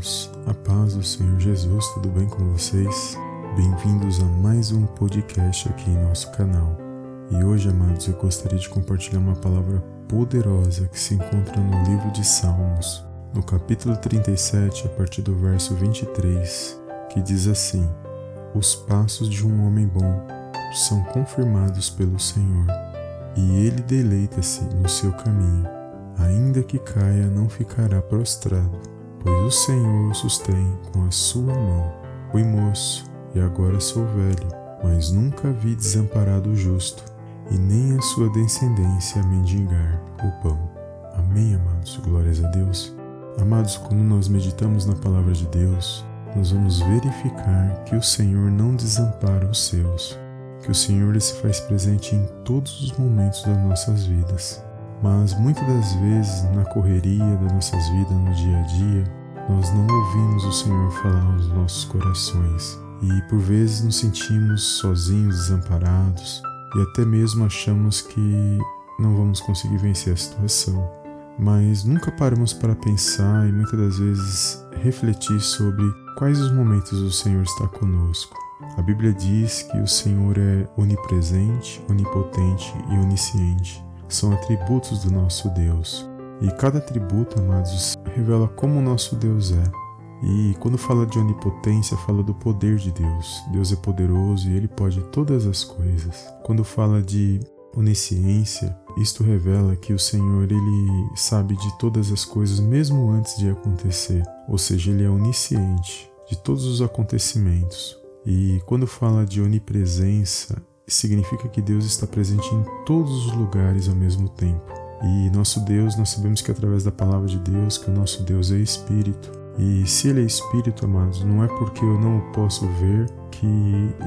amados, a paz do Senhor Jesus, tudo bem com vocês? Bem-vindos a mais um podcast aqui em nosso canal. E hoje, amados, eu gostaria de compartilhar uma palavra poderosa que se encontra no livro de Salmos, no capítulo 37, a partir do verso 23, que diz assim: Os passos de um homem bom são confirmados pelo Senhor, e ele deleita-se no seu caminho. Ainda que caia, não ficará prostrado pois o Senhor sustém com a sua mão. Fui moço e agora sou velho, mas nunca vi desamparado o justo, e nem a sua descendência mendigar o pão. Amém, amados. Glórias a Deus. Amados, quando nós meditamos na palavra de Deus, nós vamos verificar que o Senhor não desampara os seus, que o Senhor se faz presente em todos os momentos das nossas vidas. Mas muitas das vezes, na correria das nossas vidas, no dia a dia, nós não ouvimos o Senhor falar aos nossos corações e por vezes nos sentimos sozinhos, desamparados e até mesmo achamos que não vamos conseguir vencer a situação. Mas nunca paramos para pensar e muitas das vezes refletir sobre quais os momentos o Senhor está conosco. A Bíblia diz que o Senhor é onipresente, onipotente e onisciente são atributos do nosso Deus. E cada atributo, amados, revela como o nosso Deus é. E quando fala de onipotência, fala do poder de Deus. Deus é poderoso e ele pode todas as coisas. Quando fala de onisciência, isto revela que o Senhor ele sabe de todas as coisas mesmo antes de acontecer, ou seja, ele é onisciente de todos os acontecimentos. E quando fala de onipresença, significa que Deus está presente em todos os lugares ao mesmo tempo. E nosso Deus, nós sabemos que através da palavra de Deus, que o nosso Deus é espírito. E se ele é espírito, amados, não é porque eu não o posso ver que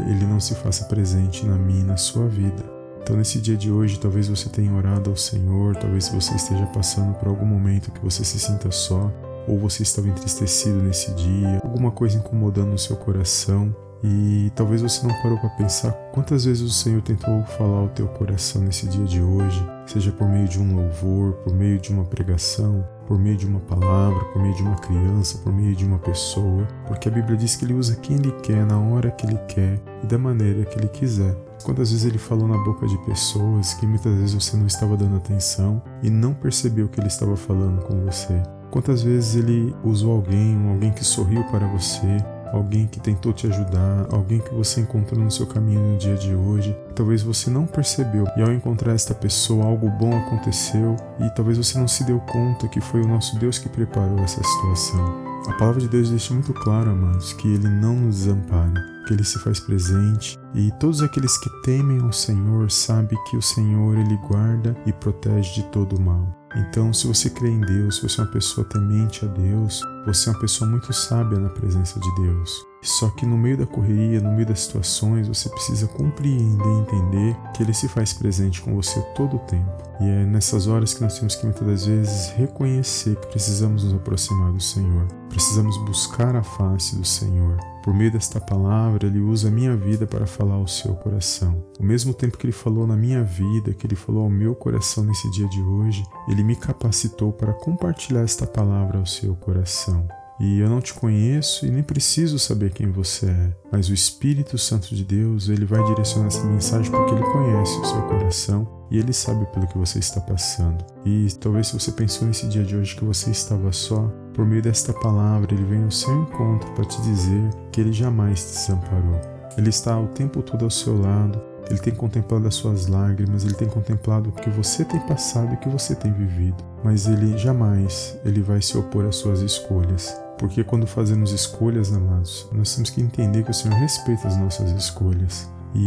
ele não se faça presente na minha e na sua vida. Então, nesse dia de hoje, talvez você tenha orado ao Senhor, talvez você esteja passando por algum momento que você se sinta só, ou você estava entristecido nesse dia, alguma coisa incomodando no seu coração. E talvez você não parou para pensar quantas vezes o Senhor tentou falar ao teu coração nesse dia de hoje, seja por meio de um louvor, por meio de uma pregação, por meio de uma palavra, por meio de uma criança, por meio de uma pessoa, porque a Bíblia diz que ele usa quem ele quer, na hora que ele quer e da maneira que ele quiser. Quantas vezes ele falou na boca de pessoas que muitas vezes você não estava dando atenção e não percebeu que ele estava falando com você? Quantas vezes ele usou alguém, alguém que sorriu para você, alguém que tentou te ajudar, alguém que você encontrou no seu caminho no dia de hoje. Talvez você não percebeu e ao encontrar esta pessoa algo bom aconteceu e talvez você não se deu conta que foi o nosso Deus que preparou essa situação. A palavra de Deus deixa muito claro, amados, que Ele não nos desampara, que Ele se faz presente e todos aqueles que temem o Senhor sabem que o Senhor Ele guarda e protege de todo o mal. Então, se você crê em Deus, se você é uma pessoa temente a Deus, você é uma pessoa muito sábia na presença de Deus. Só que no meio da correria, no meio das situações, você precisa compreender e entender que Ele se faz presente com você todo o tempo. E é nessas horas que nós temos que muitas das vezes reconhecer que precisamos nos aproximar do Senhor. Precisamos buscar a face do Senhor. Por meio desta palavra, Ele usa a minha vida para falar ao seu coração. Ao mesmo tempo que Ele falou na minha vida, que Ele falou ao meu coração nesse dia de hoje, Ele me capacitou para compartilhar esta palavra ao seu coração. E eu não te conheço e nem preciso saber quem você é, mas o Espírito Santo de Deus, ele vai direcionar essa mensagem porque ele conhece o seu coração e ele sabe pelo que você está passando. E talvez se você pensou nesse dia de hoje que você estava só, por meio desta palavra, ele vem ao seu encontro para te dizer que ele jamais te desamparou. Ele está o tempo todo ao seu lado, ele tem contemplado as suas lágrimas, ele tem contemplado o que você tem passado e o que você tem vivido, mas ele jamais ele vai se opor às suas escolhas. Porque quando fazemos escolhas, amados, nós temos que entender que o Senhor respeita as nossas escolhas. E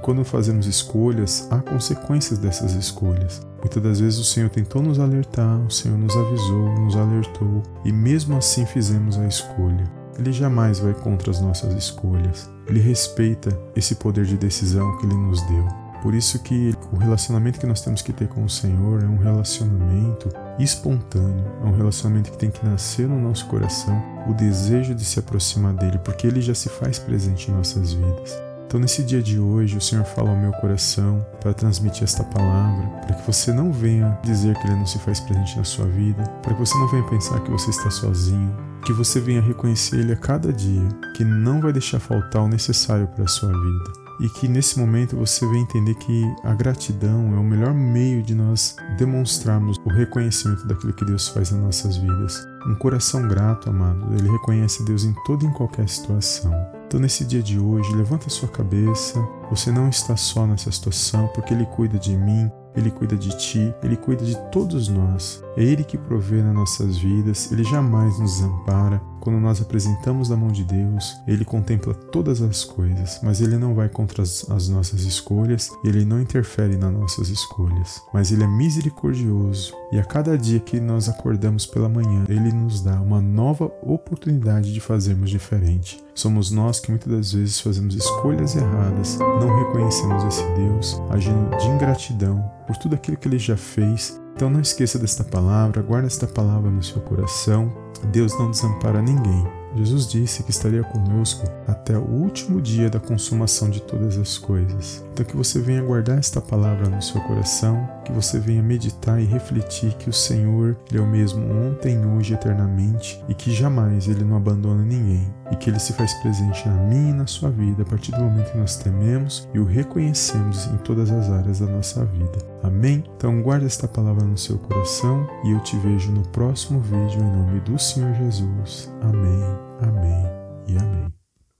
quando fazemos escolhas, há consequências dessas escolhas. Muitas das vezes o Senhor tentou nos alertar, o Senhor nos avisou, nos alertou, e mesmo assim fizemos a escolha. Ele jamais vai contra as nossas escolhas. Ele respeita esse poder de decisão que ele nos deu. Por isso que o relacionamento que nós temos que ter com o Senhor é um relacionamento espontâneo, é um relacionamento que tem que nascer no nosso coração, o desejo de se aproximar dele, porque ele já se faz presente em nossas vidas. Então, nesse dia de hoje, o Senhor fala ao meu coração para transmitir esta palavra, para que você não venha dizer que Ele não se faz presente na sua vida, para que você não venha pensar que você está sozinho, que você venha reconhecer Ele a cada dia, que não vai deixar faltar o necessário para a sua vida e que nesse momento você vai entender que a gratidão é o melhor meio de nós demonstrarmos o reconhecimento daquilo que Deus faz nas nossas vidas. Um coração grato, amado, ele reconhece Deus em toda e em qualquer situação. Então, nesse dia de hoje, levanta sua cabeça. Você não está só nessa situação, porque Ele cuida de mim, Ele cuida de ti, Ele cuida de todos nós. É Ele que provê nas nossas vidas, Ele jamais nos desampara. Quando nós apresentamos a mão de Deus, Ele contempla todas as coisas, mas Ele não vai contra as, as nossas escolhas, Ele não interfere nas nossas escolhas. Mas Ele é misericordioso e a cada dia que nós acordamos pela manhã, Ele nos dá uma nova oportunidade de fazermos diferente. Somos nós que muitas das vezes fazemos escolhas erradas, não reconhecemos esse Deus, agindo de ingratidão por tudo aquilo que Ele já fez então não esqueça desta palavra, guarde esta palavra no seu coração. Deus não desampara ninguém. Jesus disse que estaria conosco até o último dia da consumação de todas as coisas. Então que você venha guardar esta palavra no seu coração, que você venha meditar e refletir que o Senhor ele é o mesmo ontem, hoje e eternamente e que jamais ele não abandona ninguém e que ele se faz presente na minha e na sua vida a partir do momento que nós tememos e o reconhecemos em todas as áreas da nossa vida. Amém? Então guarde esta palavra no seu coração e eu te vejo no próximo vídeo em nome do Senhor Jesus. Amém, amém e amém.